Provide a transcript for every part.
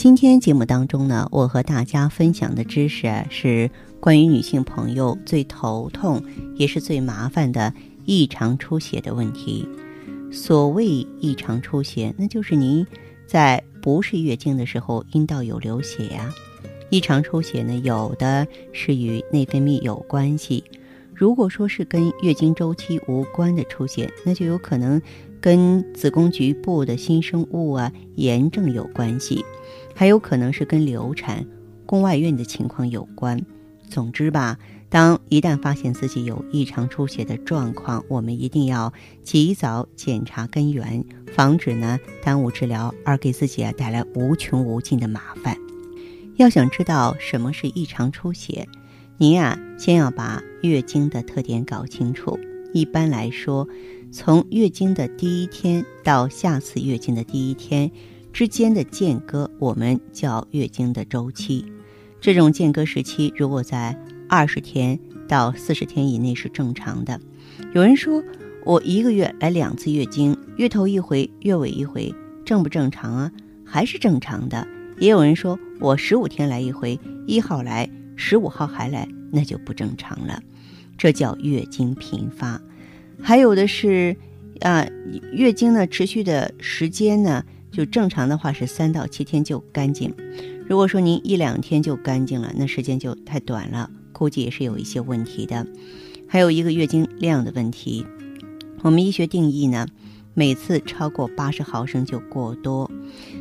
今天节目当中呢，我和大家分享的知识，是关于女性朋友最头痛也是最麻烦的异常出血的问题。所谓异常出血，那就是您在不是月经的时候，阴道有流血呀。异常出血呢，有的是与内分泌有关系。如果说是跟月经周期无关的出血，那就有可能跟子宫局部的新生物啊、炎症有关系，还有可能是跟流产、宫外孕的情况有关。总之吧，当一旦发现自己有异常出血的状况，我们一定要及早检查根源，防止呢耽误治疗而给自己啊带来无穷无尽的麻烦。要想知道什么是异常出血，您啊先要把月经的特点搞清楚。一般来说，从月经的第一天到下次月经的第一天之间的间隔，我们叫月经的周期。这种间隔时期，如果在二十天到四十天以内是正常的。有人说，我一个月来两次月经，月头一回，月尾一回，正不正常啊？还是正常的。也有人说，我十五天来一回，一号来，十五号还来，那就不正常了，这叫月经频发。还有的是，啊，月经呢持续的时间呢，就正常的话是三到七天就干净。如果说您一两天就干净了，那时间就太短了，估计也是有一些问题的。还有一个月经量的问题，我们医学定义呢，每次超过八十毫升就过多，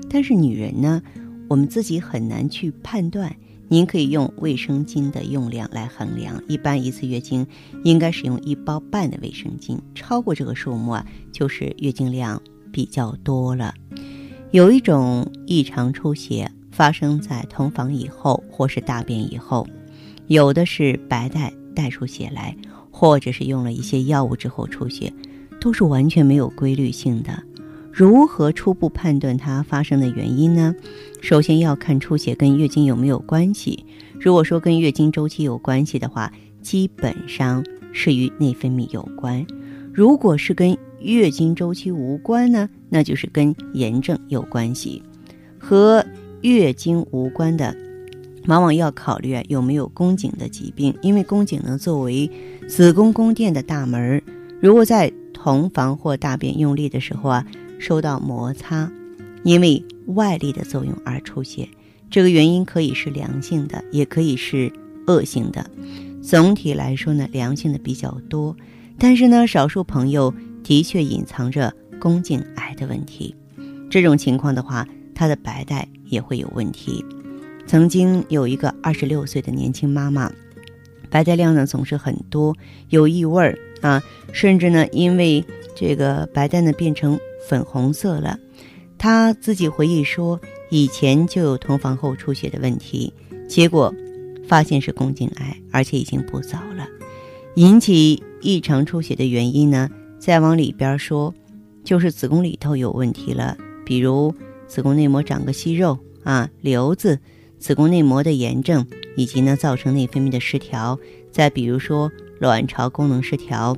但是女人呢。我们自己很难去判断，您可以用卫生巾的用量来衡量。一般一次月经应该使用一包半的卫生巾，超过这个数目啊，就是月经量比较多了。有一种异常出血发生在同房以后或是大便以后，有的是白带带出血来，或者是用了一些药物之后出血，都是完全没有规律性的。如何初步判断它发生的原因呢？首先要看出血跟月经有没有关系。如果说跟月经周期有关系的话，基本上是与内分泌有关；如果是跟月经周期无关呢，那就是跟炎症有关系。和月经无关的，往往要考虑啊有没有宫颈的疾病，因为宫颈呢作为子宫宫殿的大门，如果在同房或大便用力的时候啊。受到摩擦，因为外力的作用而出血，这个原因可以是良性的，也可以是恶性的。总体来说呢，良性的比较多，但是呢，少数朋友的确隐藏着宫颈癌的问题。这种情况的话，她的白带也会有问题。曾经有一个二十六岁的年轻妈妈，白带量呢总是很多，有异味儿啊，甚至呢因为这个白带呢变成。粉红色了，她自己回忆说，以前就有同房后出血的问题，结果发现是宫颈癌，而且已经不早了。引起异常出血的原因呢，再往里边说，就是子宫里头有问题了，比如子宫内膜长个息肉啊、瘤子、子宫内膜的炎症，以及呢造成内分泌的失调，再比如说卵巢功能失调，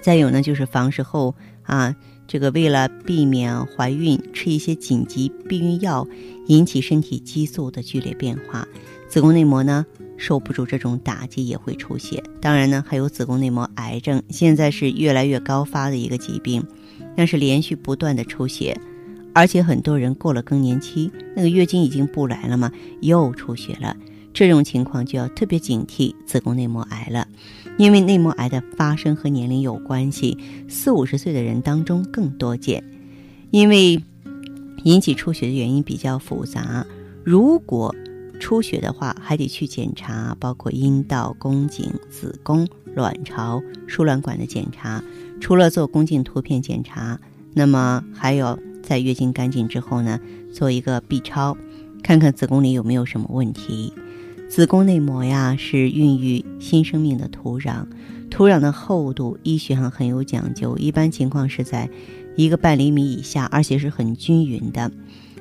再有呢就是房事后啊。这个为了避免怀孕，吃一些紧急避孕药，引起身体激素的剧烈变化，子宫内膜呢受不住这种打击也会出血。当然呢，还有子宫内膜癌症，现在是越来越高发的一个疾病，那是连续不断的出血，而且很多人过了更年期，那个月经已经不来了嘛，又出血了。这种情况就要特别警惕子宫内膜癌了，因为内膜癌的发生和年龄有关系，四五十岁的人当中更多见。因为引起出血的原因比较复杂，如果出血的话，还得去检查，包括阴道、宫颈、子宫、卵巢、输卵管的检查。除了做宫颈图片检查，那么还有在月经干净之后呢，做一个 B 超，看看子宫里有没有什么问题。子宫内膜呀，是孕育新生命的土壤，土壤的厚度医学上很有讲究，一般情况是在一个半厘米以下，而且是很均匀的。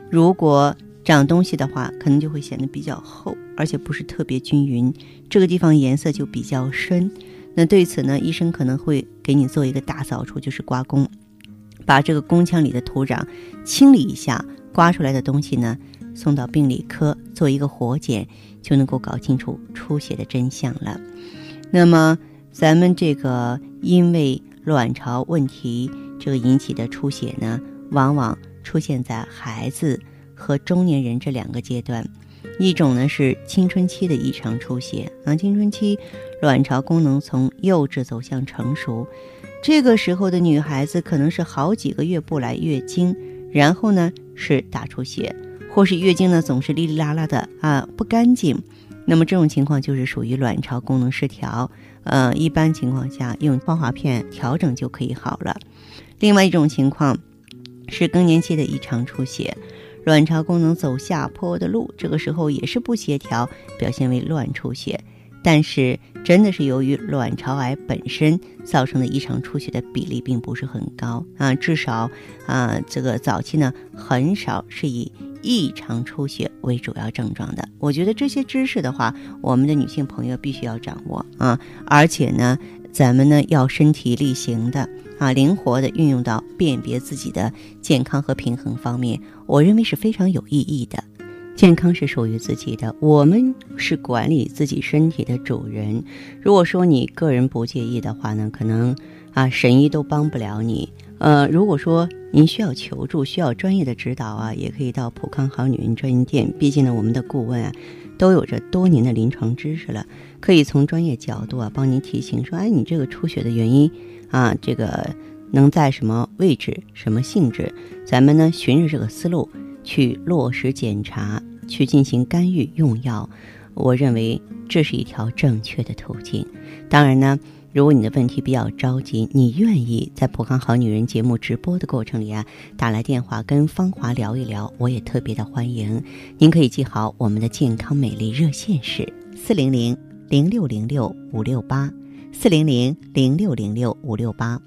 如果长东西的话，可能就会显得比较厚，而且不是特别均匀，这个地方颜色就比较深。那对此呢，医生可能会给你做一个大扫除，就是刮宫，把这个宫腔里的土壤清理一下，刮出来的东西呢。送到病理科做一个活检，就能够搞清楚出血的真相了。那么，咱们这个因为卵巢问题这个引起的出血呢，往往出现在孩子和中年人这两个阶段。一种呢是青春期的异常出血啊，青春期卵巢功能从幼稚走向成熟，这个时候的女孩子可能是好几个月不来月经，然后呢是大出血。或是月经呢总是哩哩啦啦的啊不干净，那么这种情况就是属于卵巢功能失调，呃，一般情况下用芳华片调整就可以好了。另外一种情况是更年期的异常出血，卵巢功能走下坡的路，这个时候也是不协调，表现为乱出血。但是，真的是由于卵巢癌本身造成的异常出血的比例并不是很高啊，至少啊，这个早期呢很少是以异常出血为主要症状的。我觉得这些知识的话，我们的女性朋友必须要掌握啊，而且呢，咱们呢要身体力行的啊，灵活的运用到辨别自己的健康和平衡方面，我认为是非常有意义的。健康是属于自己的，我们是管理自己身体的主人。如果说你个人不介意的话呢，可能啊神医都帮不了你。呃，如果说您需要求助，需要专业的指导啊，也可以到普康好女人专营店。毕竟呢，我们的顾问啊都有着多年的临床知识了，可以从专业角度啊帮您提醒说，哎，你这个出血的原因啊，这个能在什么位置、什么性质？咱们呢循着这个思路。去落实检查，去进行干预用药，我认为这是一条正确的途径。当然呢，如果你的问题比较着急，你愿意在《普康好女人》节目直播的过程里啊，打来电话跟芳华聊一聊，我也特别的欢迎。您可以记好我们的健康美丽热线是四零零零六零六五六八，四零零零六零六五六八。